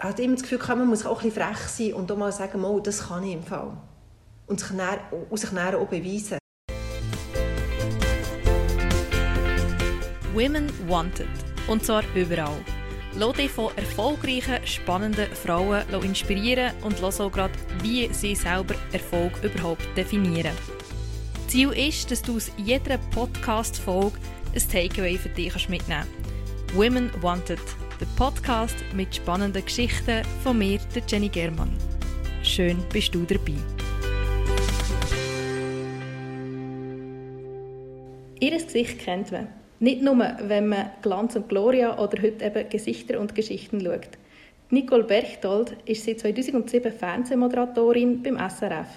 hat immer das Gefühl, man muss auch ein frech sein und auch mal sagen, oh, das kann ich im Fall. Und sich dann, und sich dann auch beweisen. Women Wanted. Und zwar überall. Lass dich von erfolgreichen, spannenden Frauen inspirieren und lass auch gerade, wie sie selber Erfolg überhaupt definieren. Ziel ist, dass du aus jeder Podcast-Folge ein Takeaway für dich mitnehmen kannst. Women Wanted der Podcast mit spannenden Geschichten von mir, der Jenny Germann. Schön bist du dabei. Ihr Gesicht kennt man. Nicht nur, wenn man Glanz und Gloria oder heute eben Gesichter und Geschichten schaut. Nicole Berchtold ist seit 2007 Fernsehmoderatorin beim SRF.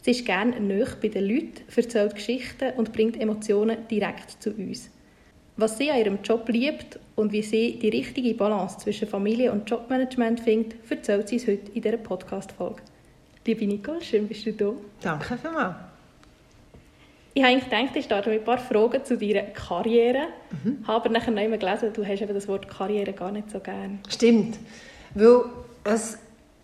Sie ist gerne nöch bei den Leuten, erzählt Geschichten und bringt Emotionen direkt zu uns. Was sie an ihrem Job liebt und wie sie die richtige Balance zwischen Familie und Jobmanagement findet, erzählt sie uns heute in dieser Podcast-Folge. Liebe Nicole, schön bist du da. Danke vielmals. Ich habe eigentlich gedacht, ich starte mit ein paar Fragen zu deiner Karriere. Mhm. Habe aber nachher noch einmal gelesen, du hast eben das Wort Karriere gar nicht so gern. Stimmt, weil es,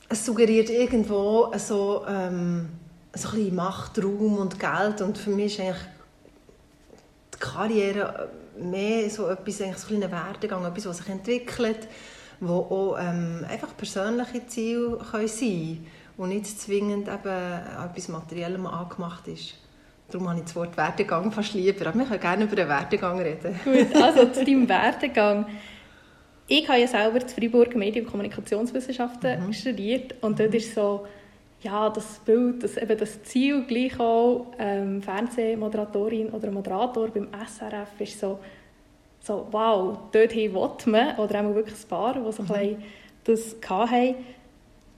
es suggeriert irgendwo so, ähm, so ein bisschen Macht, Raum und Geld und für mich ist eigentlich die Karriere mehr so etwas, eigentlich so ein Werdegang, etwas, was sich entwickelt, wo auch ähm, einfach persönliche Ziele können sein können und nicht zwingend eben etwas Materiellem angemacht ist. Darum habe ich das Wort Werdegang fast lieber. Aber wir können gerne über den Werdegang reden. Gut, also zu deinem Werdegang. Ich habe ja selber in Freiburg Medien- und Kommunikationswissenschaften mhm. studiert und dort ist so ja, das Bild, das, eben das Ziel gleich auch, ähm, Fernsehmoderatorin oder Moderator beim SRF ist so, so wow, dorthin will man, oder auch wirklich ein paar, die so mhm. ein das hatten.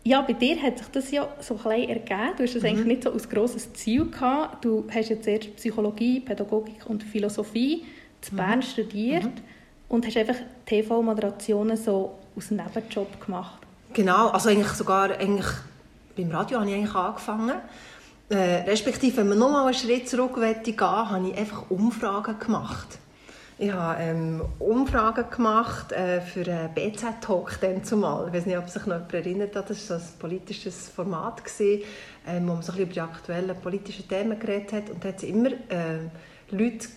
Ja, bei dir hat sich das ja so ein ergeben. Du hast das mhm. eigentlich nicht so als grosses Ziel gehabt. Du hast jetzt zuerst Psychologie, Pädagogik und Philosophie zu mhm. Bern studiert mhm. und hast einfach TV-Moderationen so als Nebenjob gemacht. Genau, also eigentlich sogar eigentlich beim Radio habe ich eigentlich angefangen. Äh, respektive, wenn man noch mal einen Schritt zurück gehen habe ich einfach Umfragen gemacht. Ich habe ähm, Umfragen gemacht äh, für einen BZ-Talk zumal. Ich weiß nicht, ob sich noch jemand erinnert hat, das war ein politisches Format, ähm, wo man so über die aktuellen politischen Themen geredet hat. Und da hat immer, äh, Leute,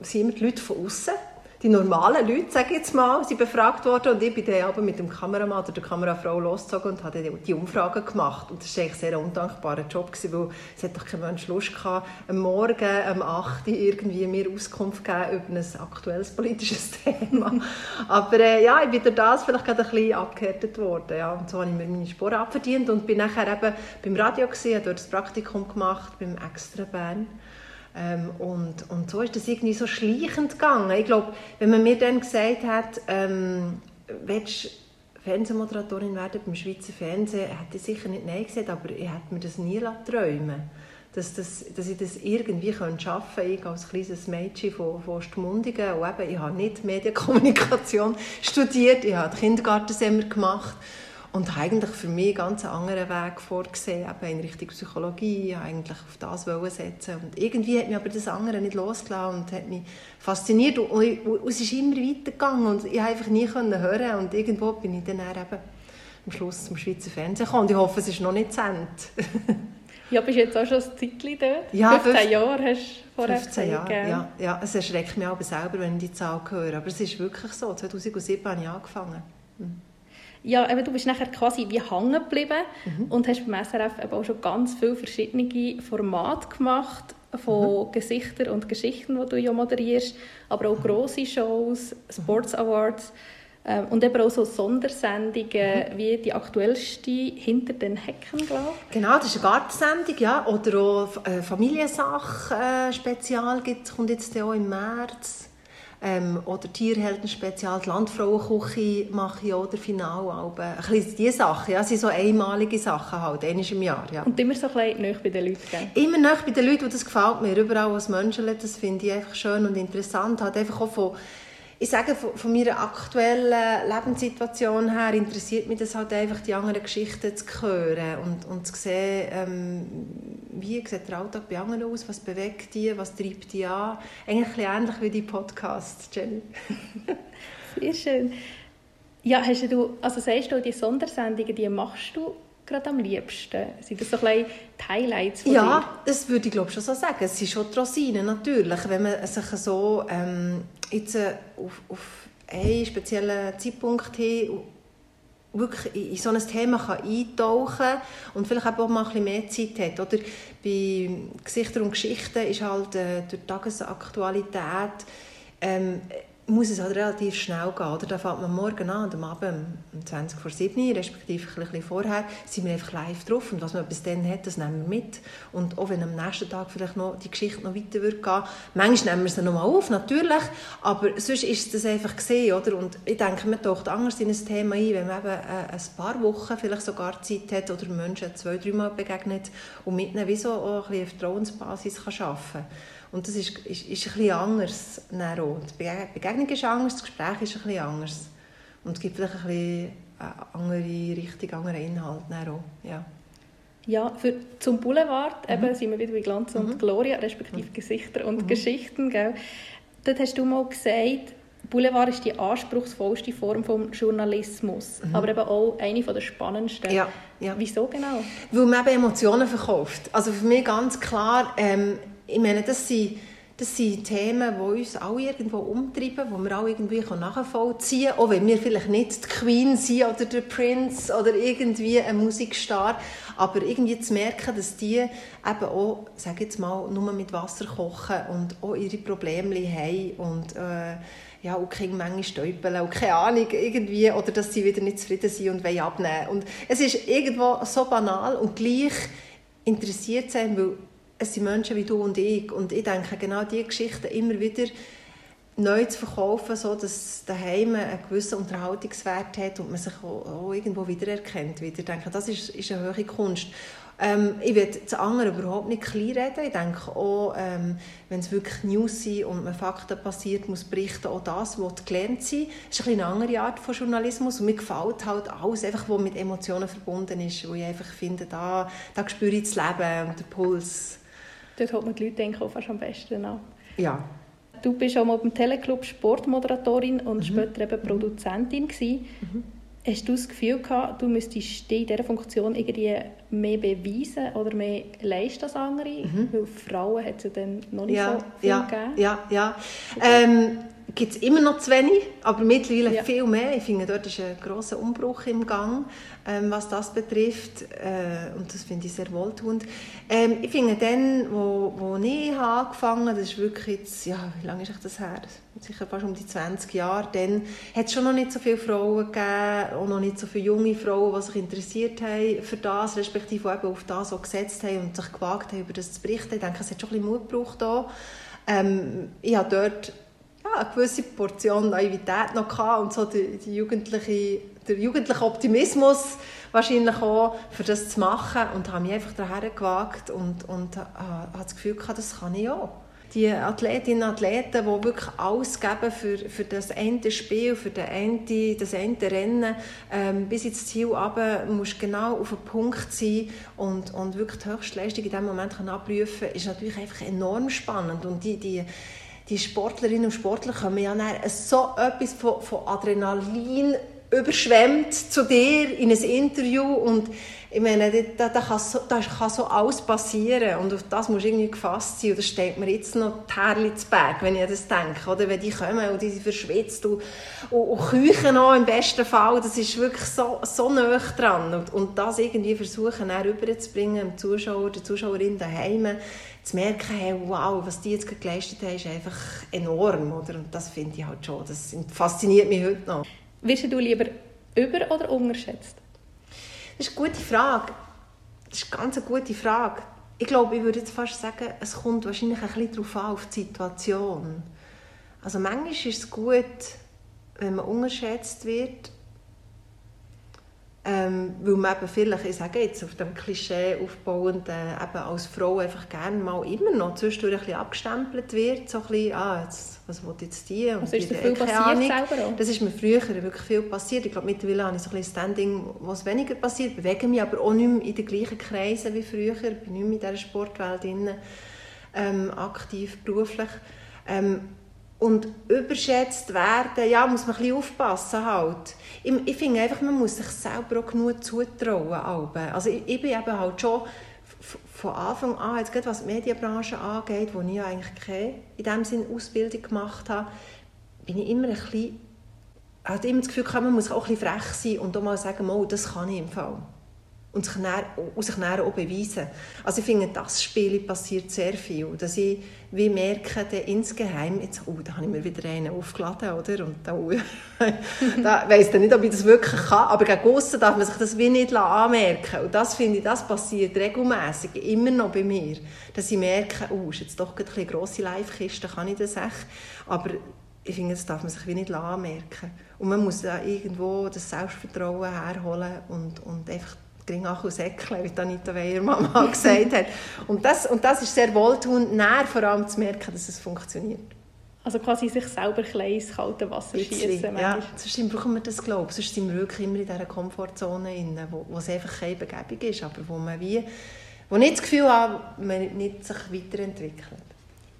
sind immer die Leute von außen die normalen Leute, sage ich jetzt mal, sind befragt worden und ich bin dann aber mit dem Kameramann oder der Kamerafrau losgezogen und habe die Umfragen gemacht. Und das war eigentlich ein sehr undankbarer Job, weil es hat doch kein Mensch Lust gehabt, am Morgen, um 8 Uhr irgendwie mir Auskunft geben über ein aktuelles politisches Thema. aber äh, ja, ich bin durch das vielleicht gerade ein bisschen abgehärtet worden. Ja. Und so habe ich mir meine Sporen abverdient und bin nachher eben beim Radio gewesen, habe dort das Praktikum gemacht, beim Extra Bern. Ähm, und, und so ist das irgendwie so schleichend gegangen. Ich glaube, wenn man mir dann gesagt hat, ähm, willst du Fernsehmoderatorin werden beim Schweizer Fernsehen, hätte ich sicher nicht Nein gesagt, aber ich hätte mir das nie träumen dass, das, dass ich das irgendwie schaffen könnte. Ich als kleines Mädchen von, von Stmundigen. Und eben, ich habe nicht Medienkommunikation studiert, ich habe Kindergartensemmer gemacht und eigentlich für mich einen ganz anderen Weg vorgesehen, eben in Richtung Psychologie, eigentlich auf das setzen und irgendwie hat mich aber das andere nicht losgelassen und hat mich fasziniert und, und, und es ist immer weitergegangen und ich konnte einfach nie hören und irgendwo bin ich dann eben am Schluss zum Schweizer Fernsehen gekommen und ich hoffe, es ist noch nicht zu Ende. ja, bist jetzt auch schon ein Zeitchen dort? Ja, 15 fünf, Jahre hast du vorher 15 Jahre, ja, ja. Es erschreckt mich auch selber, wenn ich die Zahl höre, aber es ist wirklich so. 2007 habe ich angefangen. Hm. Ja, eben, du bist nachher quasi wie hängen geblieben mhm. und hast beim SRF eben auch schon ganz viele verschiedene Formate gemacht von mhm. Gesichtern und Geschichten, die du ja moderierst, aber auch grosse Shows, Sports Awards äh, und eben auch so Sondersendungen mhm. wie die aktuellste «Hinter den Hecken», glaube ich. Genau, das ist eine Gartensendung, ja. Oder auch äh, Familiensache-Spezial äh, kommt jetzt auch im März. Ähm, oder Tierhelden-Spezial, die Landfrauenküche mache ich oder Finalalben. Ein bisschen diese Sachen, ja, sind so einmalige Sachen halt, einmal im Jahr. Ja. Und immer so ein bisschen bei den Leuten, gell? Immer näher bei den Leuten, und das gefällt mir. Überall als Menschen, das finde ich einfach schön und interessant. Halt einfach auch von ich sage, von, von meiner aktuellen Lebenssituation her interessiert mich das halt einfach, die anderen Geschichten zu hören und, und zu sehen, ähm, wie sieht der Alltag bei anderen aus, was bewegt die, was treibt die an. Eigentlich ein ähnlich wie die Podcast, Jenny. Sehr schön. Ja, hast du, also sagst du, die Sondersendungen, die machst du gerade am liebsten? Sind das so ein die Highlights von Ja, dir? das würde ich glaube schon so sagen. Es sind schon die Rosinen, natürlich. Wenn man sich so ähm, jetzt äh, auf, auf einen speziellen Zeitpunkt hin wirklich in so ein Thema kann eintauchen kann und vielleicht auch mal ein bisschen mehr Zeit hat. Oder bei Gesichter und Geschichten ist halt äh, durch die Tagesaktualität ähm, muss es halt relativ schnell gehen. Oder? Da fängt man morgen an und am Abend um 20 vor 7 respektive ein bisschen vorher, sind wir einfach live drauf. Und was man bis dann hat, das nehmen wir mit. Und auch wenn am nächsten Tag vielleicht noch die Geschichte noch weiter wird gehen, manchmal nehmen wir sie noch mal auf, natürlich, aber sonst ist das einfach gesehen. Oder? Und ich denke, man taucht anders in ein Thema ein, wenn man eben äh, ein paar Wochen vielleicht sogar Zeit hat oder Menschen zwei, drei Mal begegnet und mit ihnen wie so auch ein bisschen auf Vertrauensbasis arbeiten kann. Und das ist, ist, ist ein bisschen anders. Die Begegnung ist anders, das Gespräch ist ein bisschen anders. Und es gibt vielleicht ein bisschen andere Richtung, andere Inhalt. Ja. Ja, für, zum Boulevard mhm. eben, sind wir wieder bei Glanz und mhm. Gloria, respektive mhm. Gesichter und mhm. Geschichten. Gell? Dort hast du mal gesagt, Boulevard ist die anspruchsvollste Form des Journalismus, mhm. aber eben auch eine der spannendsten. Ja, ja. Wieso genau? Weil man eben Emotionen verkauft. Also für mich ganz klar, ähm, ich meine, das sind, das sind Themen, die uns alle irgendwo umtreiben, die wir alle irgendwie nachvollziehen können, auch wenn wir vielleicht nicht die Queen sind oder der Prince oder irgendwie ein Musikstar, aber irgendwie zu merken, dass die eben auch, sage jetzt mal, nur mit Wasser kochen und auch ihre Probleme haben und äh, ja, auch keine Menge stäubeln und keine Ahnung, irgendwie, oder dass sie wieder nicht zufrieden sind und wollen abnehmen. Und es ist irgendwo so banal und gleich interessiert sein, weil es sind Menschen wie du und ich. Und ich denke, genau diese Geschichten immer wieder neu zu verkaufen, so dass daheim einen gewissen Unterhaltungswert hat und man sich auch, auch irgendwo wiedererkennt. Wieder. Denke, das ist, ist eine hohe Kunst. Ähm, ich will das andere überhaupt nicht kleinreden. Ich denke auch, ähm, wenn es wirklich News sind und man Fakten passiert, muss berichten, auch das was gelernt sein. Das ist eine andere Art von Journalismus und mir gefällt halt alles, einfach, was mit Emotionen verbunden ist, wo ich einfach finde, da, da spüre ich das Leben und den Puls. Dort holt man die Leute denke ich, fast am besten an. Ja. Du bist auch mal beim Teleclub Sportmoderatorin und mhm. später eben Produzentin gewesen. Mhm. Hast du das Gefühl gehabt, du müsstest dich in dieser Funktion irgendwie mehr beweisen oder mehr leisten als andere? Mhm. Weil Frauen hat es ja dann noch nicht ja, so viel ja, gegeben. Ja, ja. Ähm, gibt es immer noch zu wenig, aber mittlerweile ja. viel mehr. Ich finde, dort ist ein grosser Umbruch im Gang, ähm, was das betrifft. Äh, und das finde ich sehr wohltuend. Ähm, ich finde, dann, wo, wo ich angefangen habe, das ist wirklich jetzt, ja, wie lange ist das her? Sicher fast um die 20 Jahre. Dann hat es schon noch nicht so viele Frauen gegeben, auch noch nicht so viele junge Frauen, die sich interessiert haben für das, respektive eben auf das auch gesetzt haben und sich gewagt haben, über das zu berichten. Ich denke, es hat schon ein bisschen Mut gebraucht. Ähm, ich habe dort ja, eine gewisse Portion Naivität noch gehabt und so die, die jugendliche, der jugendliche Optimismus wahrscheinlich auch, für das zu machen und habe mich einfach daher gewagt und, und äh, habe das Gefühl gehabt, das kann ich auch. Die Athletinnen und Athleten, die wirklich alles geben für, für das Ende Spiel, für das Ende, das Ende Rennen, ähm, bis ins Ziel runter, musst genau auf den Punkt sein und, und wirklich die Höchstleistung in diesem Moment abrufen ist natürlich einfach enorm spannend. Und die, die, die Sportlerinnen und Sportler kommen ja so etwas von, von Adrenalin überschwemmt zu dir in ein Interview und ich meine, da, da, kann so, da kann so alles passieren und auf das muss irgendwie gefasst sein und das steht mir jetzt noch die Härli zu Berg, wenn ich das denke, oder wenn die kommen und die sind verschwitzt und, und, und küchen noch im besten Fall, das ist wirklich so, so nah dran und, und das irgendwie versuchen, dann rüberzubringen, dem Zuschauer, der Zuschauerin daheim, zu merken, hey, wow, was die jetzt geleistet haben, ist einfach enorm. Oder? Und das finde ich halt schon, das fasziniert mich heute noch. Wirst du lieber über- oder unterschätzt? Das ist eine gute Frage. Das ist eine ganz gute Frage. Ich glaube, ich würde jetzt fast sagen, es kommt wahrscheinlich ein bisschen darauf an, auf die Situation. Also manchmal ist es gut, wenn man unterschätzt wird, ähm, weil man eben vielleicht, ich sage jetzt, auf dem Klischee aufbauend, äh, eben als Frau einfach gerne mal immer noch zwischendurch ein bisschen abgestempelt wird, so ein bisschen, ah, jetzt, was will jetzt die? Und was ist dir viel passiert selber auch? Das ist mir früher wirklich viel passiert. Ich glaube, mittlerweile habe ich so ein bisschen Standing, was weniger passiert, bewege mich aber auch nicht mehr in den gleichen Kreisen wie früher, ich bin nicht mehr in dieser Sportwelt drin, ähm, aktiv, beruflich. Ähm, und überschätzt werden, ja, muss man ein bisschen aufpassen halt. Ich, ich finde einfach, man muss sich selber auch genug zutrauen. Also ich, ich bin eben halt schon von Anfang an, jetzt gerade was die Medienbranche angeht, wo ich ja eigentlich keine in dem Sinne Ausbildung gemacht habe, bin ich immer ein bisschen, hatte immer das Gefühl, man muss auch ein bisschen frech sein und auch mal sagen, oh, das kann ich im Fall und sich dann, und sich dann auch beweisen. Also ich finde, das Spiel passiert sehr viel, dass ich wie merke, dann insgeheim, jetzt, oh, da habe ich mir wieder einen aufgeladen, oder? Und da, oh, da weiss ich nicht, ob ich das wirklich kann, aber gegen aussen darf man sich das wie nicht anmerken Und das finde ich, das passiert regelmäßig immer noch bei mir, dass ich merke, oh, ist jetzt doch eine grosse Live-Kiste, kann ich das echt? Aber ich finde, das darf man sich wie nicht anmerken. Und man muss da irgendwo das Selbstvertrauen herholen und, und einfach gering und säckle, wie Anita Weiermann mal gesagt hat. Und das, und das ist sehr wohltuend, näher vor allem zu merken, dass es funktioniert. Also quasi sich selber klein ins kalte Wasser schießen. Ja, sonst brauchen wir das, glaube ich. Sonst sind wir wirklich immer in dieser Komfortzone, drin, wo, wo es einfach keine Begebung ist, aber wo man wie, wo nicht das Gefühl hat, man nicht sich weiterentwickelt.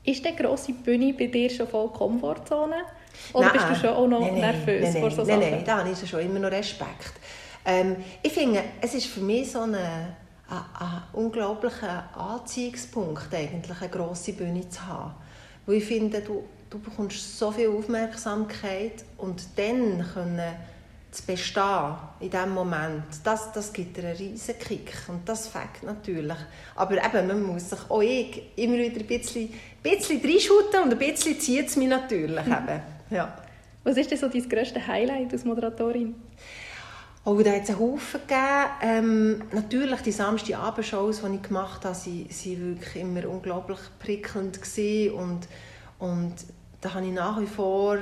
Ist die grosse Bühne bei dir schon voll Komfortzone? Oder nein, bist du schon auch noch nein, nervös nein, vor so nein, Sachen? Nein, da habe ich schon immer noch Respekt. Ähm, ich finde, es ist für mich so ein, ein, ein unglaublicher Anziehungspunkt, eigentlich eine grosse Bühne zu haben. Weil ich finde, du, du bekommst so viel Aufmerksamkeit und dann können zu bestehen in diesem Moment, das, das gibt dir einen riesen Kick und das fängt natürlich. Aber eben, man muss sich, auch ich, immer wieder ein bisschen, ein bisschen reinschuten und ein bisschen zieht es mich natürlich eben. Ja. Was ist denn so dein grösstes Highlight als Moderatorin? Oh, da hat es einen Haufen gegeben. Ähm, natürlich, die Samstagabendshows, die ich gemacht habe, waren, wirklich immer unglaublich prickelnd. Und, und da habe ich nach wie vor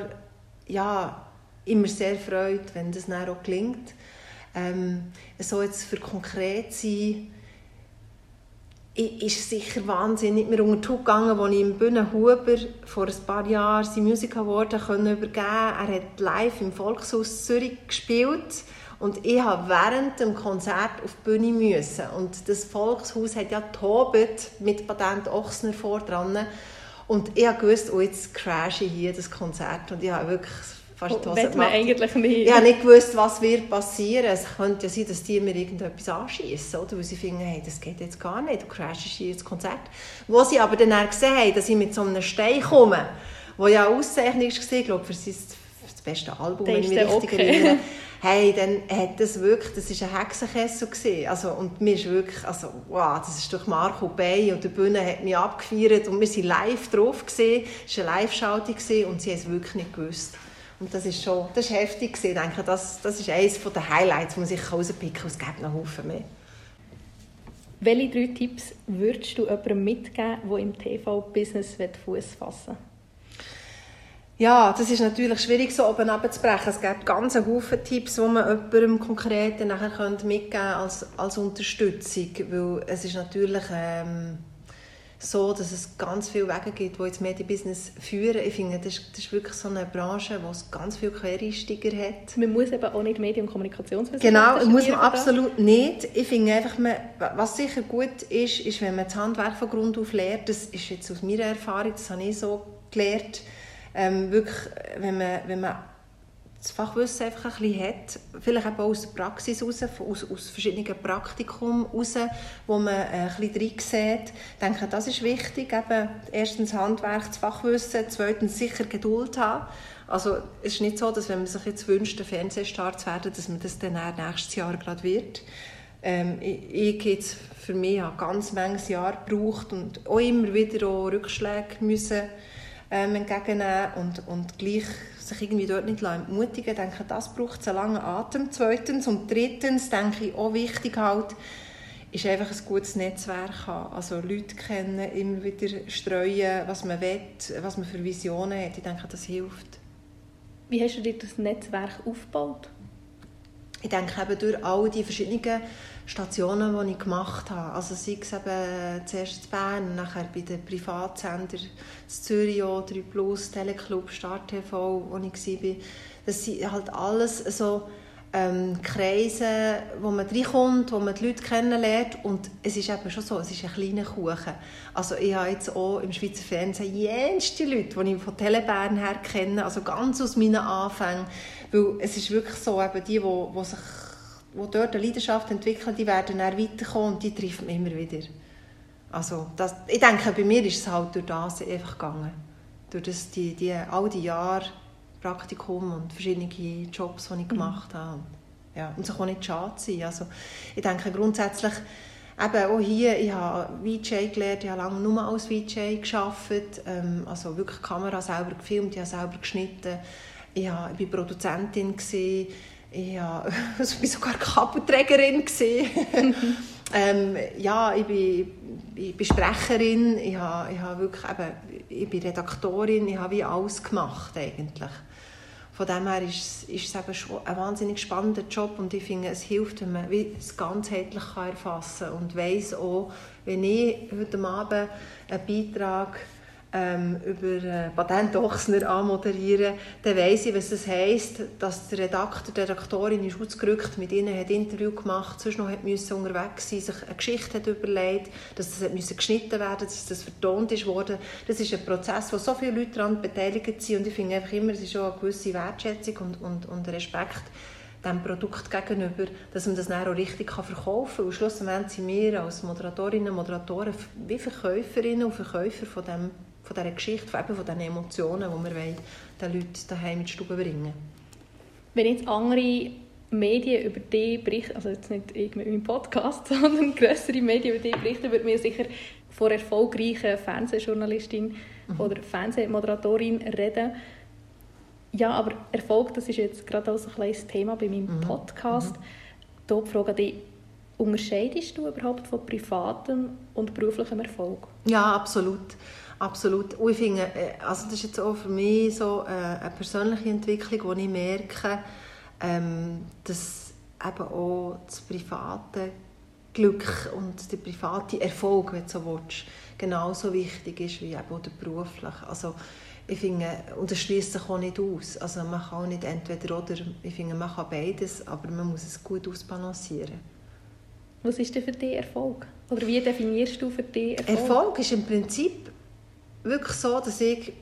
ja, immer sehr Freude, wenn das dann auch gelingt. Ähm, so jetzt für konkret sein, ist sicher wahnsinnig mir unter die gegangen, als ich im Bühne vor ein paar Jahren sein Music Award übergeben konnte. Er hat live im Volkshaus Zürich gespielt und ich habe während dem Konzert auf die Bühne müssen. Und das Volkshaus hat ja tobt mit Patent Ochsner vor dran. Und ich wusste, oh, jetzt crashe ich hier das Konzert. Und ich habe wirklich fast die man eigentlich nicht. Ich habe nicht gewusst, was wird passieren. Es könnte ja sein, dass die mir irgendetwas anschießen, oder? Weil sie finden, hey, das geht jetzt gar nicht, du crashst hier das Konzert. Wo sie aber dann auch gesehen haben, dass ich mit so einem Stein komme, wo ja Auszeichnung war, ich glaube, für sein das beste Album, wenn ich mich richtig okay. erinnere, hey, dann hat das wirklich, das war ein Hexenkessel gewesen. Also, und mir ist wirklich, also, wow, das ist durch Marco Bay und die Bühne hat mich abgefeiert und wir waren live drauf gewesen. Es war eine Live-Schaltung und sie haben es wirklich nicht gewusst. Und das ist schon, das ist heftig gewesen. Ich denke, das, das ist eines der Highlights, die man sich rauspicken kann. Es gibt noch Haufen mehr. Welche drei Tipps würdest du jemandem mitgeben, der im TV-Business Fuß fassen will? Ja, das ist natürlich schwierig, so oben abzubrechen. Es gibt ganz viele Tipps, die man jemandem konkret nachher mitgeben können als, als Unterstützung. Weil es ist natürlich ähm, so, dass es ganz viele Wege gibt, die ins Medienbusiness führen. Ich finde, das ist, das ist wirklich so eine Branche, wo es ganz viele Quereinsteiger hat. Man muss eben auch nicht Medien- und Kommunikationswissenschaften Genau, muss man absolut nicht. Ich finde einfach, man, was sicher gut ist, ist, wenn man das Handwerk von Grund auf lernt. Das ist jetzt aus meiner Erfahrung, das habe ich so gelernt ähm, wirklich, wenn man, wenn man das Fachwissen einfach ein bisschen hat, vielleicht auch aus der Praxis heraus, aus, aus verschiedenen Praktikum heraus, wo man ein bisschen drin sieht. Denke, das ist wichtig, eben erstens Handwerk, das Fachwissen, zweitens sicher Geduld haben. Also es ist nicht so, dass wenn man sich jetzt wünscht, ein Fernsehstar zu werden, dass man das dann nächstes Jahr gerade wird. Ähm, ich, ich jetzt für mich habe ganz manches Jahr gebraucht und auch immer wieder auch Rückschläge müssen ähm, entgegennehmen und, und gleich sich irgendwie dort nicht entmutigen lassen. Ich denke, das braucht einen langen Atem. Zweitens und drittens denke ich auch wichtig halt, ist einfach ein gutes Netzwerk haben. Also Leute kennen, immer wieder streuen, was man will, was man für Visionen hat. Ich denke, das hilft. Wie hast du dir das Netzwerk aufgebaut? Ich denke eben durch all die verschiedenen Stationen, die ich gemacht habe. Also sei es eben zuerst in Bern, nachher bei den Privatsendern in Zürich, 3 Plus, Teleclub, Start TV, wo ich war. Das sind halt alles so ähm, Kreise, wo man reinkommt, wo man die Leute kennenlernt und es ist eben schon so, es ist ein kleiner Kuchen. Also ich habe jetzt auch im Schweizer Fernsehen jenste Leute, die ich von Telebern her kenne, also ganz aus meinen Anfängen, weil es ist wirklich so, eben die, die, die sich die dort eine Leidenschaft entwickeln, die werden dann weiterkommen und die trifft man immer wieder. Also das, ich denke, bei mir ist es halt durch das einfach gegangen. Durch das, die, die, all die Jahre Praktikum und verschiedene Jobs, die ich gemacht habe. Und, ja, und sich auch nicht schade sein. Also, ich denke grundsätzlich, eben auch hier, ich habe VJ gelernt, ich habe lange nur als VJ gearbeitet, ähm, also wirklich die Kamera selber gefilmt, ich habe selber geschnitten, ich, habe, ich war Produzentin, gewesen, ich war sogar Kabelträgerin. ähm, ja, ich bin, ich bin Sprecherin, ich, habe, ich, habe wirklich eben, ich bin Redaktorin, ich habe wie alles gemacht eigentlich. Von dem her ist, ist es eben schon ein wahnsinnig spannender Job und ich finde, es hilft, wenn man es ganzheitlich erfassen kann und weiss auch, wenn ich heute Abend einen Beitrag ähm, über äh, Patentochsner anmoderieren, dann weiss ich, was das heisst, dass der Redakteur, die Redaktorin ist ausgerückt, mit ihnen hat Interview gemacht, sonst noch hat müssen unterwegs sein, sich eine Geschichte hat überlegt, dass das müssen geschnitten werden, dass das vertont ist worden. Das ist ein Prozess, wo so viele Leute daran beteiligt sind und ich finde einfach immer, es ist schon eine gewisse Wertschätzung und, und, und Respekt dem Produkt gegenüber, dass man das dann auch richtig verkaufen kann. Und schlussendlich sind wir als Moderatorinnen und Moderatoren wie Verkäuferinnen und Verkäufer von dem von dieser Geschichte, von, eben von diesen Emotionen, die wir wollen, den Leuten daheim in die Stube bringen Wenn jetzt andere Medien über dich berichten, also jetzt nicht ich mit meinem Podcast, sondern größere Medien über dich berichten, würde mir sicher von erfolgreichen Fernsehjournalistin mhm. oder Fernsehmoderatorin reden. Ja, aber Erfolg, das ist jetzt gerade auch so ein kleines Thema bei meinem mhm. Podcast. Mhm. Da die Frage an unterscheidest du überhaupt von privatem und beruflichem Erfolg? Ja, absolut. Absolut. Und ich finde, äh, also das ist jetzt auch für mich so äh, eine persönliche Entwicklung, wo ich merke, ähm, dass eben auch das private Glück und der private Erfolg, wenn du so willst, genauso wichtig ist wie eben auch der berufliche. Also ich finde, und das schließt sich auch nicht aus. Also man kann auch nicht entweder oder, ich finde, man kann beides, aber man muss es gut ausbalancieren. Was ist denn für dich Erfolg? Oder wie definierst du für dich Erfolg? Erfolg ist im Prinzip wirklich so, dass ich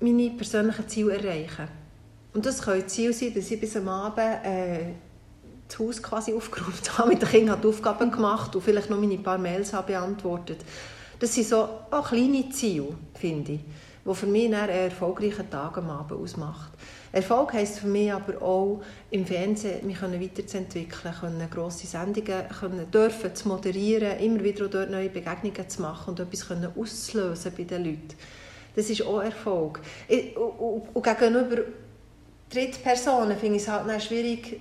meine persönlichen Ziele erreiche. Und das können Ziele sein, dass ich bis am Abend äh, das Haus quasi aufgeräumt habe, mit den Kindern die Aufgaben gemacht und vielleicht noch meine paar Mails habe beantwortet. Das sind so auch kleine Ziele, finde ich, die für mich einen erfolgreichen Tag am Abend ausmacht. Erfolg heisst für mich aber auch, im Fernsehen mich weiterzuentwickeln, können grosse Sendungen können dürfen, zu moderieren, immer wieder dort neue Begegnungen zu machen und etwas können auszulösen bei den Leuten. Das ist auch Erfolg. Und gegenüber Drittpersonen finde ich es halt schwierig,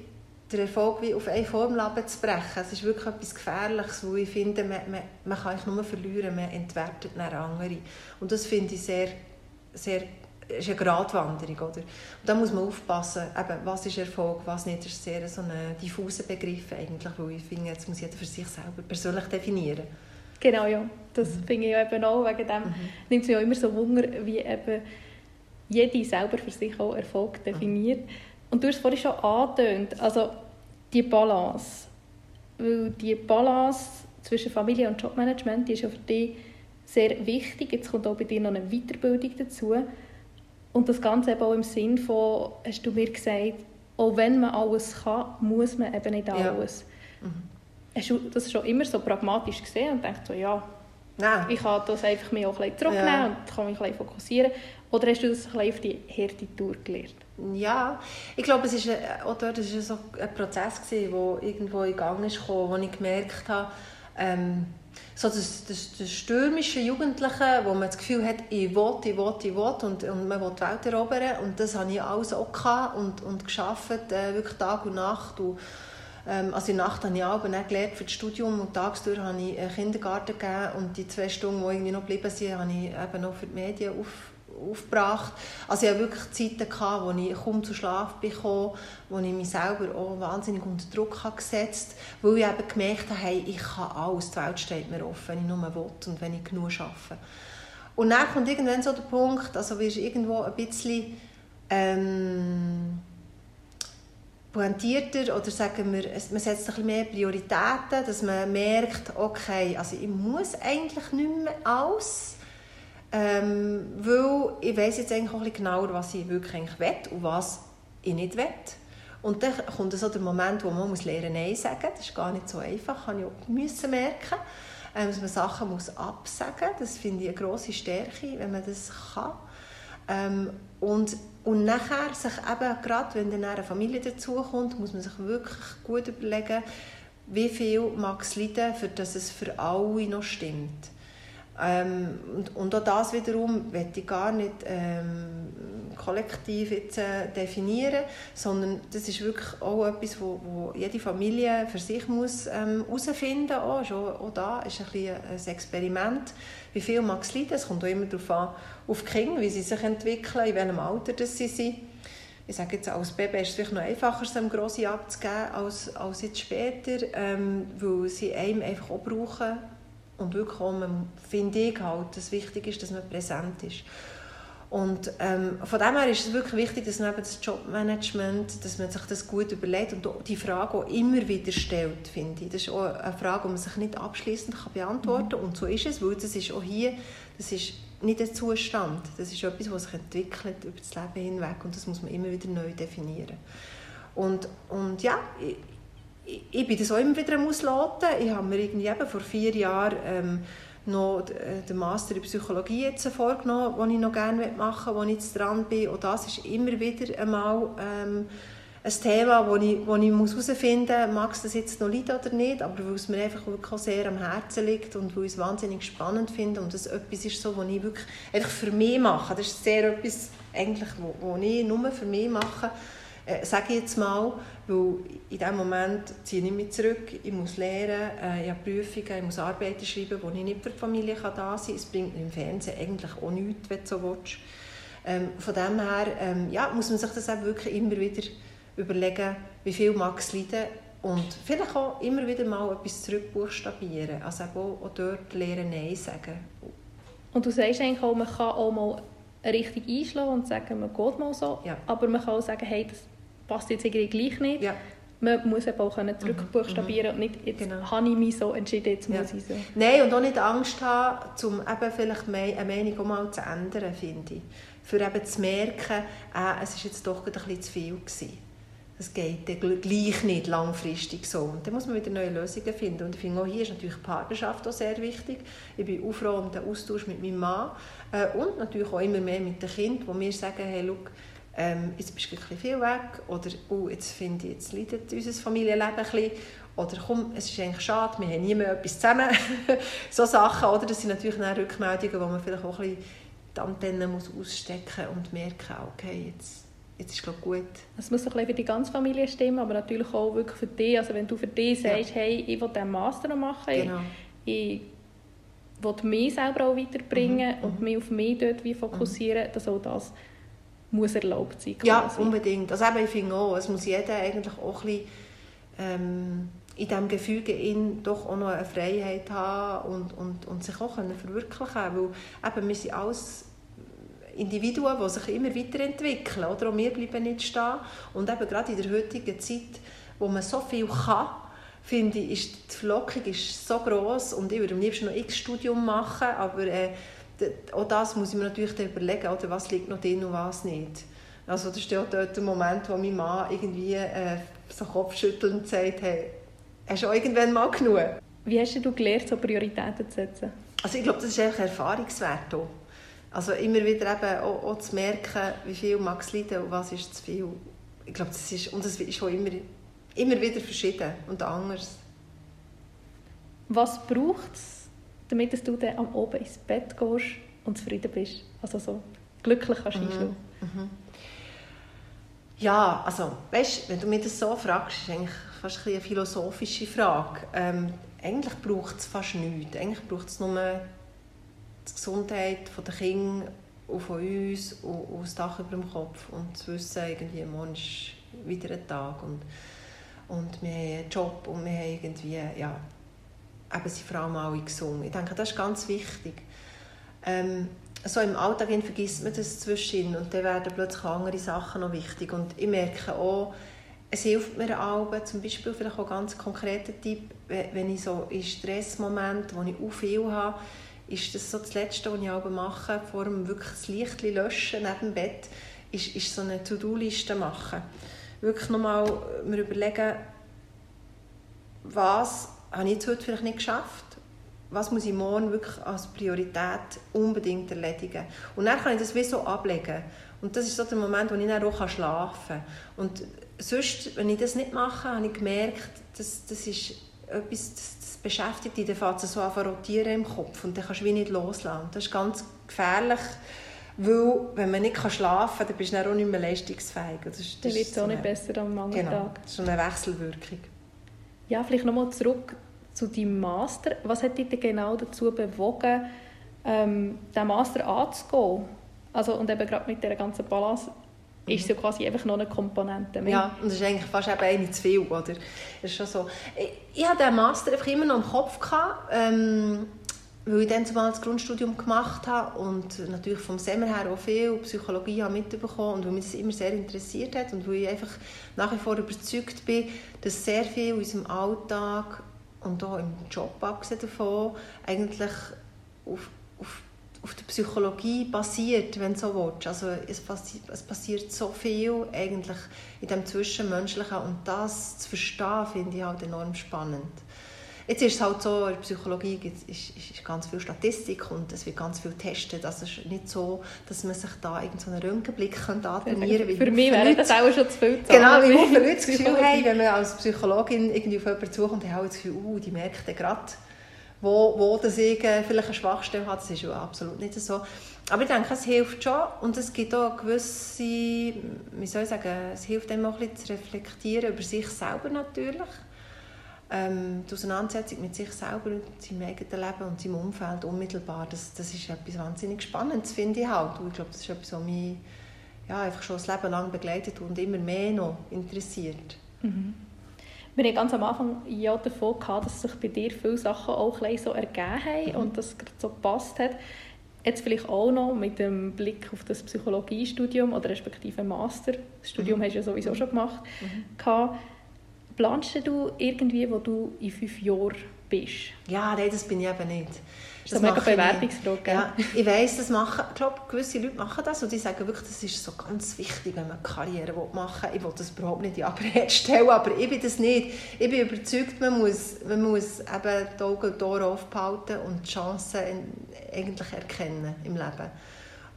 den Erfolg wie auf eine Formel zu brechen. Es ist wirklich etwas Gefährliches, wo ich finde, man, man, man kann eigentlich nur verlieren, man entwertet andere. Und das finde ich sehr, sehr ist eine Gratwanderung. Oder? Und da muss man aufpassen, eben, was ist Erfolg, was nicht. Das ist sehr so ein diffuser Begriff eigentlich, weil ich finde, jetzt muss jeder für sich selber persönlich definieren. Genau, ja. Das mhm. finde ich eben auch. Wegen dem mhm. nimmt es mich auch immer so Wunder, wie eben jede selber für sich auch Erfolg definiert. Mhm. Und du hast es vorhin schon angetönt, also die Balance. Weil die Balance zwischen Familie und Jobmanagement die ist ja für dich sehr wichtig. Jetzt kommt auch bei dir noch eine Weiterbildung dazu. Und das Ganze eben auch im Sinn von, hast du mir gesagt, auch wenn man alles kann, muss man eben nicht alles. Ja. Mhm. Hast du das schon immer so pragmatisch gesehen und denkst so, ja, Nein. ich kann das einfach mehr auch ein bisschen zurücknehmen ja. und kann mich ein bisschen fokussieren? Oder hast du das ein bisschen auf die harte Tour gelernt? Ja, ich glaube, es war auch dort ist so ein Prozess, der irgendwo in Gang ist, wo ich gemerkt habe, ähm, so das, das, das stürmische Jugendliche, wo man das Gefühl hat, ich will, ich will, ich will und, und man will die Welt erobern. Und das habe ich alles auch gehabt und, und geschafft, äh, wirklich Tag und Nacht. Und ähm, also in Nacht habe ich auch gelernt für das Studium und tagsüber habe ich Kindergarten gegeben. Und die zwei Stunden, die irgendwie noch geblieben sind, habe ich eben noch für die Medien auf, aufgebracht. Also ich hatte wirklich Zeiten, gehabt, wo ich kaum zu Schlaf bekam, wo ich mich selber auch wahnsinnig unter Druck habe gesetzt habe, weil ich eben gemerkt habe, hey, ich kann alles, die Welt steht mir offen, wenn ich nur will und wenn ich genug arbeite. Und dann kommt irgendwann so der Punkt, also wirst irgendwo ein bisschen ähm, pointierter oder sagen wir, man setzt ein bisschen mehr Prioritäten, dass man merkt, okay, also ich muss eigentlich nicht mehr alles, ähm, weil ich weiß jetzt eigentlich auch ein bisschen genauer, was ich wirklich eigentlich will und was ich nicht will. Und dann kommt so der Moment, wo man muss lernen Nein sagen. Das ist gar nicht so einfach, habe ich auch merken. Ähm, dass man Sachen muss absagen muss. Das finde ich eine grosse Stärke, wenn man das kann. Ähm, und, und nachher sich eben, gerade wenn dann eine Familie dazukommt, muss man sich wirklich gut überlegen, wie viel mag es leiden, für dass es für alle noch stimmt. Ähm, und, und auch das wiederum möchte ich gar nicht ähm, kollektiv jetzt, äh, definieren, sondern das ist wirklich auch etwas, wo, wo jede Familie für sich muss ähm, herausfinden muss. Auch, auch da ist ein, bisschen ein Experiment. Wie viel mag es leiden? Es kommt auch immer darauf an, auf die Kinder, wie sie sich entwickeln, in welchem Alter das sie sind. Ich sage jetzt, als Baby ist es vielleicht noch einfacher, es dem Grossi abzugeben, als, als jetzt später, ähm, weil sie einem einfach auch brauchen und wirklich auch, finde ich halt, dass es wichtig ist, dass man präsent ist. Und ähm, von dem her ist es wirklich wichtig, dass man das Jobmanagement, dass man sich das gut überlegt und die Frage auch immer wieder stellt, finde ich. Das ist auch eine Frage, die man sich nicht abschließend beantworten kann. Mhm. Und so ist es, weil das ist auch hier, das ist nicht ein Zustand. Das ist etwas, was sich entwickelt über das Leben hinweg und das muss man immer wieder neu definieren. Und, und ja, ich, bin das auch immer wieder am Ausloten. Ich habe mir irgendwie eben vor vier Jahren ähm, noch äh, den Master in Psychologie jetzt vorgenommen, den ich noch gerne machen möchte, wo ich jetzt dran bin. Und das ist immer wieder einmal ähm, ein Thema, wo ich, wo ich herausfinden muss, mag es das jetzt noch leiden oder nicht, aber weil es mir einfach wirklich sehr am Herzen liegt und weil ich es wahnsinnig spannend finde und das etwas ist so, was ich wirklich einfach für mich mache. Das ist sehr etwas, eigentlich, wo ich nur für mich mache äh, sage ich jetzt mal, weil in diesem Moment ziehe ich mich zurück, ich muss lernen, äh, ich habe Prüfungen, ich muss Arbeiten schreiben, wo ich nicht für die Familie kann da sein kann. Es bringt mir im Fernsehen eigentlich auch nichts, wenn du so willst. Ähm, von dem her ähm, ja, muss man sich das auch wirklich immer wieder überlegen, wie viel mag es leiden und vielleicht auch immer wieder mal etwas zurückbuchstabieren, also auch, auch dort lernen Nein sagen. Und du sagst eigentlich auch, man kann auch mal richtig einschlagen und sagen, man geht mal so, ja. aber man kann auch sagen, hey, das passt jetzt irgendwie gleich nicht. Ja. Man muss eben auch zurückbuchstabieren mhm. und nicht, jetzt genau. habe ich mich so entschieden, jetzt ja. muss ich so. Nein, und auch nicht Angst haben, um eben vielleicht eine Meinung auch mal zu ändern, finde ich. Für eben zu merken, äh, es war jetzt doch ein bisschen zu viel gewesen. Das geht gleich nicht langfristig so. Und dann muss man wieder neue Lösungen finden. Und ich finde, auch hier ist natürlich die Partnerschaft auch sehr wichtig. Ich bin auch froh um den Austausch mit meinem Mann. Äh, und natürlich auch immer mehr mit den Kindern, wo wir sagen, hey, schau, ähm, jetzt bist du ein viel weg oder oh, jetzt finde ich, jetzt leidet unser Familienleben ein bisschen oder komm, es ist eigentlich schade, wir haben nie mehr etwas zusammen. so Sachen, oder? Das sind natürlich auch Rückmeldungen, wo man vielleicht auch ein bisschen die Antennen muss ausstecken und merken, okay, jetzt, jetzt ist es gut. Es muss ein bisschen für die ganze Familie stimmen, aber natürlich auch wirklich für dich. Also wenn du für dich sagst, ja. hey, ich will diesen Master noch machen, genau. ich, ich will mich selber auch weiterbringen mhm. und mhm. mich auf mich dort wie fokussieren, mhm. dass auch das muss erlaubt sein. Quasi. Ja, unbedingt. Also eben, ich finde auch, es muss jeder eigentlich auch ein bisschen, ähm, in diesem Gefüge in doch auch noch eine Freiheit haben und, und, und sich auch können verwirklichen können. Weil eben, wir sind alles Individuen, die sich immer weiterentwickeln. Oder? Und wir bleiben nicht stehen. Und eben gerade in der heutigen Zeit, wo man so viel kann, finde ich, ist die Verlockung ist so gross und ich würde am liebsten noch x Studium machen, aber äh, auch das muss ich mir natürlich überlegen, oder, was liegt noch drin und was nicht. Also das ist ja dort der Moment, wo mein Mann irgendwie äh, so kopfschüttelnd sagt, hey, hast du irgendwann mal genug? Wie hast du gelernt, so Prioritäten zu setzen? Also ich glaube, das ist einfach Erfahrungswert auch. Also immer wieder eben auch, auch zu merken, wie viel mag es leiden und was ist zu viel. Ich glaube, das ist, und das ist schon immer, immer wieder verschieden und anders. Was braucht es, damit du dann am oben ins Bett gehst und zufrieden bist. Also so glücklich kannst mhm. mhm. Ja, also, weißt, wenn du mir das so fragst, ist eigentlich fast ein eine philosophische Frage. Ähm, eigentlich braucht es fast nichts. Eigentlich braucht es nur die Gesundheit der Kinder und von uns und, und das Dach über dem Kopf und zu wissen, irgendwie, morgen ist wieder ein Tag und, und wir haben einen Job und wir haben irgendwie, ja, eben sind vor allem alle gesungen. Ich denke, das ist ganz wichtig. Ähm, so im Alltag vergisst man das zwischen und dann werden plötzlich andere Sachen noch wichtig. Und ich merke auch, es hilft mir auch, zum Beispiel vielleicht auch ganz konkreter Tipp, wenn ich so in Stressmomenten, wo ich auch viel habe, ist das so das Letzte, was ich auch mache, vor dem wirklich das Licht löschen neben dem Bett, ist, ist so eine To-Do-Liste machen. Wirklich nochmal mir überlegen, was habe ich jetzt heute vielleicht nicht geschafft, was muss ich morgen wirklich als Priorität unbedingt erledigen. Und dann kann ich das wie so ablegen. Und das ist so der Moment, wo ich dann auch schlafen kann. Und sonst, wenn ich das nicht mache, habe ich gemerkt, dass das ist etwas, das, das beschäftigt dich, dann fängt so an rotieren im Kopf und dann kannst du wie nicht loslassen. Das ist ganz gefährlich, weil wenn man nicht schlafen kann, dann bist du dann auch nicht mehr leistungsfähig. Das ist, dann wird es auch nicht besser am Mangeltag. Genau, das ist eine Wechselwirkung. Ja, vielleicht nochmal zurück zu deinem Master. Was hat dich denn genau dazu bewogen, ähm, den Master anzugehen? Also, und eben gerade mit dieser ganzen Balance ist es ja quasi einfach noch eine Komponente mehr. Ja, und das ist eigentlich fast eben eine zu viel, oder? Das ist schon so. Ich, ich hatte den Master einfach immer noch im Kopf, gehabt, ähm, weil ich dann zumal das Grundstudium gemacht habe und natürlich vom Semmer her auch viel Psychologie habe mitbekommen und weil mich das immer sehr interessiert hat und weil ich einfach nach wie vor überzeugt bin, dass sehr viel in unserem Alltag und auch im Job davon eigentlich auf, auf auf der Psychologie basiert, wenn du so willst. Also es, es passiert so viel eigentlich in dem Zwischenmenschlichen und das zu verstehen, finde ich halt enorm spannend. Jetzt ist es halt so, in der Psychologie ist, ist, ist ganz viel Statistik und es wird ganz viel getestet. Also es ist nicht so, dass man sich da irgendeinen Röntgenblick antrainieren könnte. Für mich wäre das auch schon zu viel Zeit. Genau, wie viele Leute das Gefühl haben, wenn man als Psychologin irgendwie auf jemanden zukommt, haben das Gefühl, uh, die merkt gerade, wo, wo das ich äh, vielleicht eine Schwachstelle hat. Das ist ja absolut nicht so. Aber ich denke, es hilft schon und es gibt auch gewisse, wie soll ich sagen, es hilft einem auch ein bisschen zu reflektieren über sich selber natürlich. Ähm, die Auseinandersetzung mit sich selber und seinem eigenen Leben und seinem Umfeld unmittelbar, das, das ist etwas wahnsinnig Spannendes, finde ich halt. Und ich glaube, das ist etwas, was mich ja, einfach schon das Leben lang begleitet und immer mehr noch interessiert. Mhm. Wir haben ganz am Anfang ja davon gehabt, dass sich bei dir viele Sachen auch so ergeben haben mhm. und dass es so gepasst hat. Jetzt vielleicht auch noch mit dem Blick auf das Psychologiestudium oder respektive Master. Das Studium mhm. hast du ja sowieso schon gemacht. Mhm. Planst du irgendwie, wo du in fünf Jahren bist? Ja, nein, das bin ich eben nicht. Das, ist eine Bewerbungsfrage. Ja, ich weiss, das machen, ich glaube, gewisse Leute machen das und die sagen wirklich, das ist so ganz wichtig, wenn man Karriere machen will. Ich will das überhaupt nicht in Abrede stellen, aber ich bin das nicht. Ich bin überzeugt, man muss, man muss eben die Augen und Ohren aufbehalten und die Chancen eigentlich erkennen im Leben.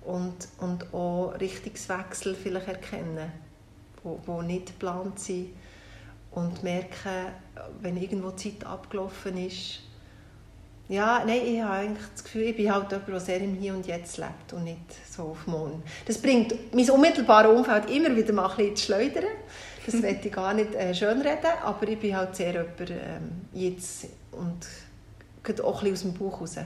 Und, und auch Richtungswechsel vielleicht erkennen, wo, wo nicht geplant sind. Und merken, wenn irgendwo Zeit abgelaufen ist, ja, nein, ich habe eigentlich das Gefühl, ich bin halt jemand, der sehr im Hier und Jetzt lebt und nicht so auf morgen. Das bringt mein unmittelbares Umfeld immer wieder mal ein bisschen zu schleudern. Das möchte ich gar nicht äh, schönreden, aber ich bin halt sehr jemand ähm, jetzt und geht auch ein bisschen aus dem Buch raus.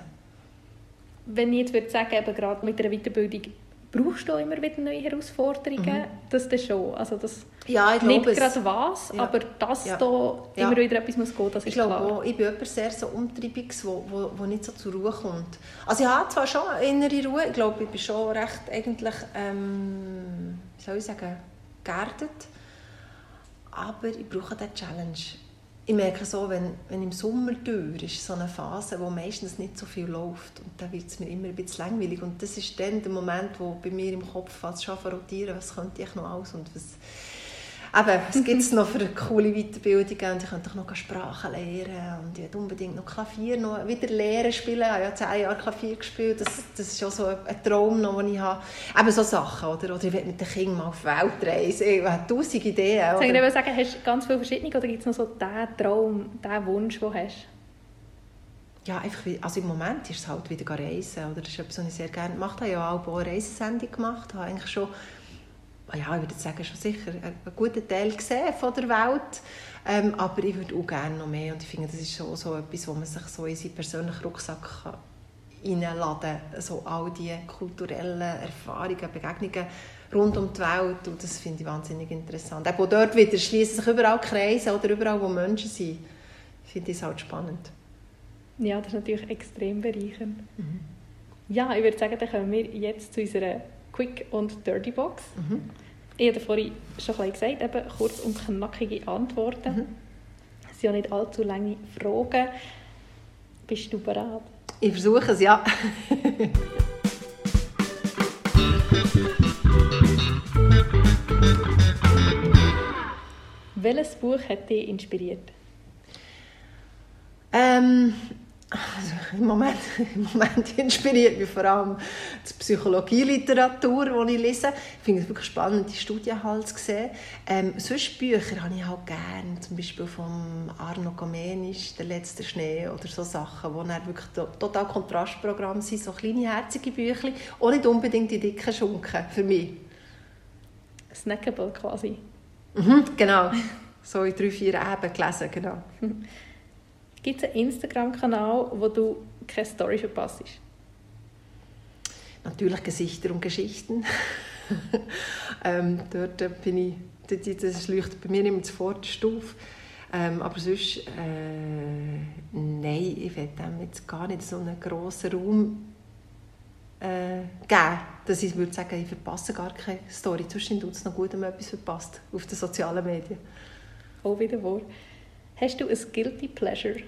Wenn ich jetzt würde sagen, eben gerade mit einer Weiterbildung brauchst du immer wieder neue Herausforderungen. Mhm. Das ist schon. Also das ja, ich nicht gerade was, ja. aber dass ja. da immer wieder etwas muss gehen, ist ich glaube klar. Auch, ich bin jemand sehr so umtriebiges, wo, wo, wo nicht so zur Ruhe kommt. Also ich habe zwar schon innere Ruhe, ich glaube, ich bin schon recht eigentlich, ähm, wie soll ich sagen, geerdet, aber ich brauche diese Challenge ich merke so, wenn, wenn im Sommer durch ist, so eine Phase, wo meistens nicht so viel läuft und dann wird es mir immer ein bisschen langweilig und das ist dann der Moment, wo bei mir im Kopf fast schon rotieren, was könnte ich noch aus und was Eben, was gibt es noch für coole Weiterbildungen? Und ich könnte noch Sprachen lernen und ich will unbedingt noch Klavier noch wieder lernen spielen. Ich habe ja zehn Jahre Klavier gespielt. Das, das ist schon so ein Traum, noch, den ich habe. Eben so Sachen, oder? Oder ich will mit den Kindern mal auf die Welt reisen. Ich habe tausend Ideen. Oder? Ich sagen, hast du ganz viele verschiedene oder gibt es noch so den Traum, den Wunsch, den du hast? ja, einfach, also im Moment ist es halt wieder reisen. Oder das ist etwas, was ich sehr gerne mache. Ich habe ja auch eine Reisesendung gemacht. Ich habe eigentlich schon ja, ich würde sagen, schon sicher einen guten Teil gesehen von der Welt. Ähm, aber ich würde auch gerne noch mehr. Und ich finde, das ist schon so etwas, wo man sich so in seinen persönlichen Rucksack reinladen kann. So all die kulturellen Erfahrungen, Begegnungen rund um die Welt. Und das finde ich wahnsinnig interessant. Auch dort wieder schließen sich überall Kreise oder überall, wo Menschen sind. Ich finde das halt spannend. Ja, das ist natürlich extrem bereichernd. Mhm. Ja, ich würde sagen, dann kommen wir jetzt zu unserer Quick und Dirty Box. Mhm. Ich habe vorhin schon ein gesagt, eben kurz und knackige Antworten. Mhm. Es sind ja nicht allzu lange Fragen. Bist du bereit? Ich versuche es, ja. Welches Buch hat dich inspiriert? Ähm, also im, Moment, Im Moment inspiriert mich vor allem die Psychologieliteratur, die ich lese. Ich finde es wirklich spannend, die Studien halt zu sehen. Ähm, sonst Bücher habe ich auch gerne, zum Beispiel von Arno Gomenisch, «Der letzte Schnee» oder so Sachen, die dann wirklich total Kontrastprogramm sind, so kleine, herzige Bücher, auch nicht unbedingt die dicken Schunken, für mich. Snackable quasi. Mhm, genau, so in drei, vier Eben gelesen, genau. Gibt es einen Instagram-Kanal, wo du keine Story verpasst? Natürlich Gesichter und Geschichten. ähm, dort äh, bin ich, das leuchtet bei mir immer zuvorderst auf. Ähm, aber sonst, äh, nein, ich will dem jetzt gar nicht so einen grossen Raum äh, geben, dass ich würde sagen, ich verpasse gar keine Story. Zwischen tut es noch gut, wenn man etwas verpasst auf den sozialen Medien. Auch wieder wahr. Hast du ein Guilty Pleasure?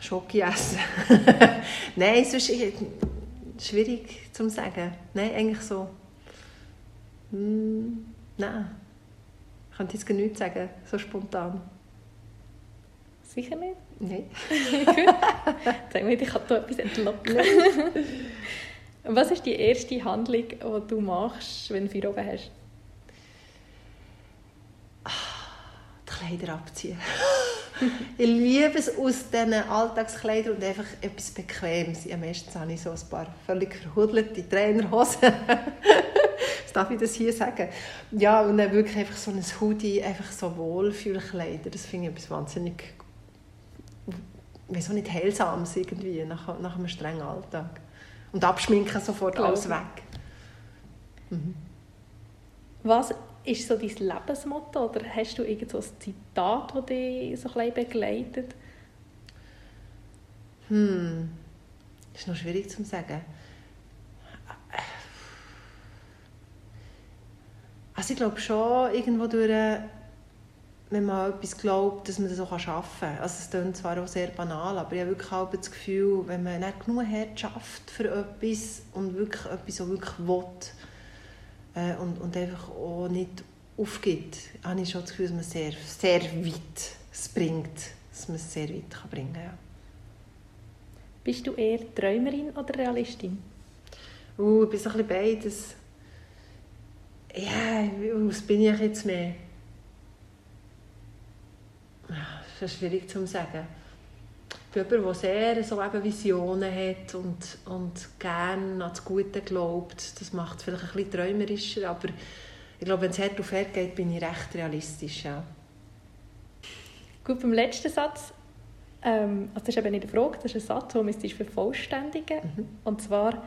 Schoki essen. Nein, sonst ist schwierig zu sagen. Nein, eigentlich so. Hm, nein. Ich könnte jetzt gar nichts sagen, so spontan. Sicher nicht? Nein. Gut. Sag mir, ich kann da etwas entlocken. Was ist die erste Handlung, die du machst, wenn du vier oben hast? Die Kleider abziehen. ich liebe es aus diesen Alltagskleidern und einfach etwas Bequemes. Ja, meistens habe ich so ein paar völlig verhudelte Trainerhosen. Was darf ich das hier sagen? Ja, und dann wirklich einfach so ein Hoodie, einfach so Wohlfühlkleider. Das finde ich etwas wahnsinnig, wieso nicht heilsames irgendwie, nach, nach einem strengen Alltag. Und abschminken sofort Glaube alles weg. Mhm. Was ist so dein Lebensmotto oder hast du irgend so ein Zitat, das dich so ein begleitet? Hm, ist noch schwierig zu sagen. Also ich glaube schon, irgendwo durch, wenn man an etwas glaubt, dass man das auch schaffen kann. Also es klingt zwar auch sehr banal, aber ich habe wirklich auch das Gefühl, wenn man nicht genug hart schafft für etwas und wirklich etwas auch wirklich will, äh, und, und einfach auch nicht aufgibt, habe ich schon das Gefühl, dass man sehr, sehr weit es bringt, dass man es sehr weit kann bringen kann. Ja. Bist du eher Träumerin oder Realistin? Uh, ich bin so ein bisschen beides. Ja, was bin ich jetzt mehr? Das ist schwierig zu sagen. Jemand, der sehr so eben Visionen hat und, und gerne an das Gute glaubt. Das macht es vielleicht ein bisschen träumerischer, aber ich glaube, wenn es hart auf hart geht, bin ich recht realistisch. Ja. Gut, beim letzten Satz, ähm, also das ist eben nicht eine Frage, das ist ein Satz, den du vervollständigen. Mhm. Und zwar,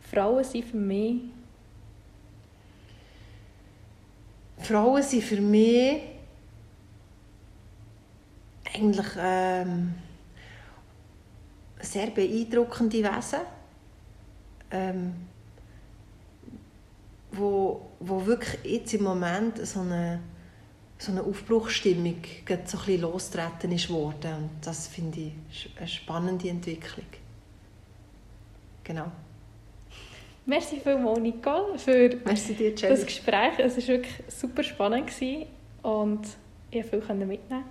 Frauen sind für mich Frauen sind für mich eigentlich ähm, sehr beeindruckende Wesen, ähm, wo, wo wirklich jetzt im Moment so eine, so eine Aufbruchsstimmung gerade so ein bisschen lostreten ist worden. Und das finde ich eine spannende Entwicklung. Genau. Merci vielmals, Nicole, für Merci dir, das. Gespräch. Es war wirklich super spannend gewesen und ich konnte viel mitnehmen.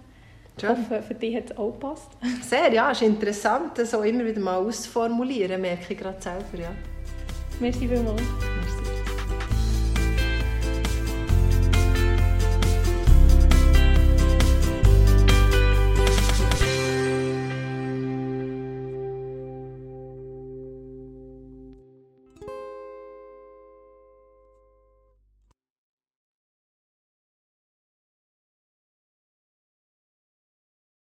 Ich hoffe, für dich hat es auch gepasst. Sehr, ja, es ist interessant, das so immer wieder mal auszuformulieren, merke ich gerade selber. Ja. Merci vielmals.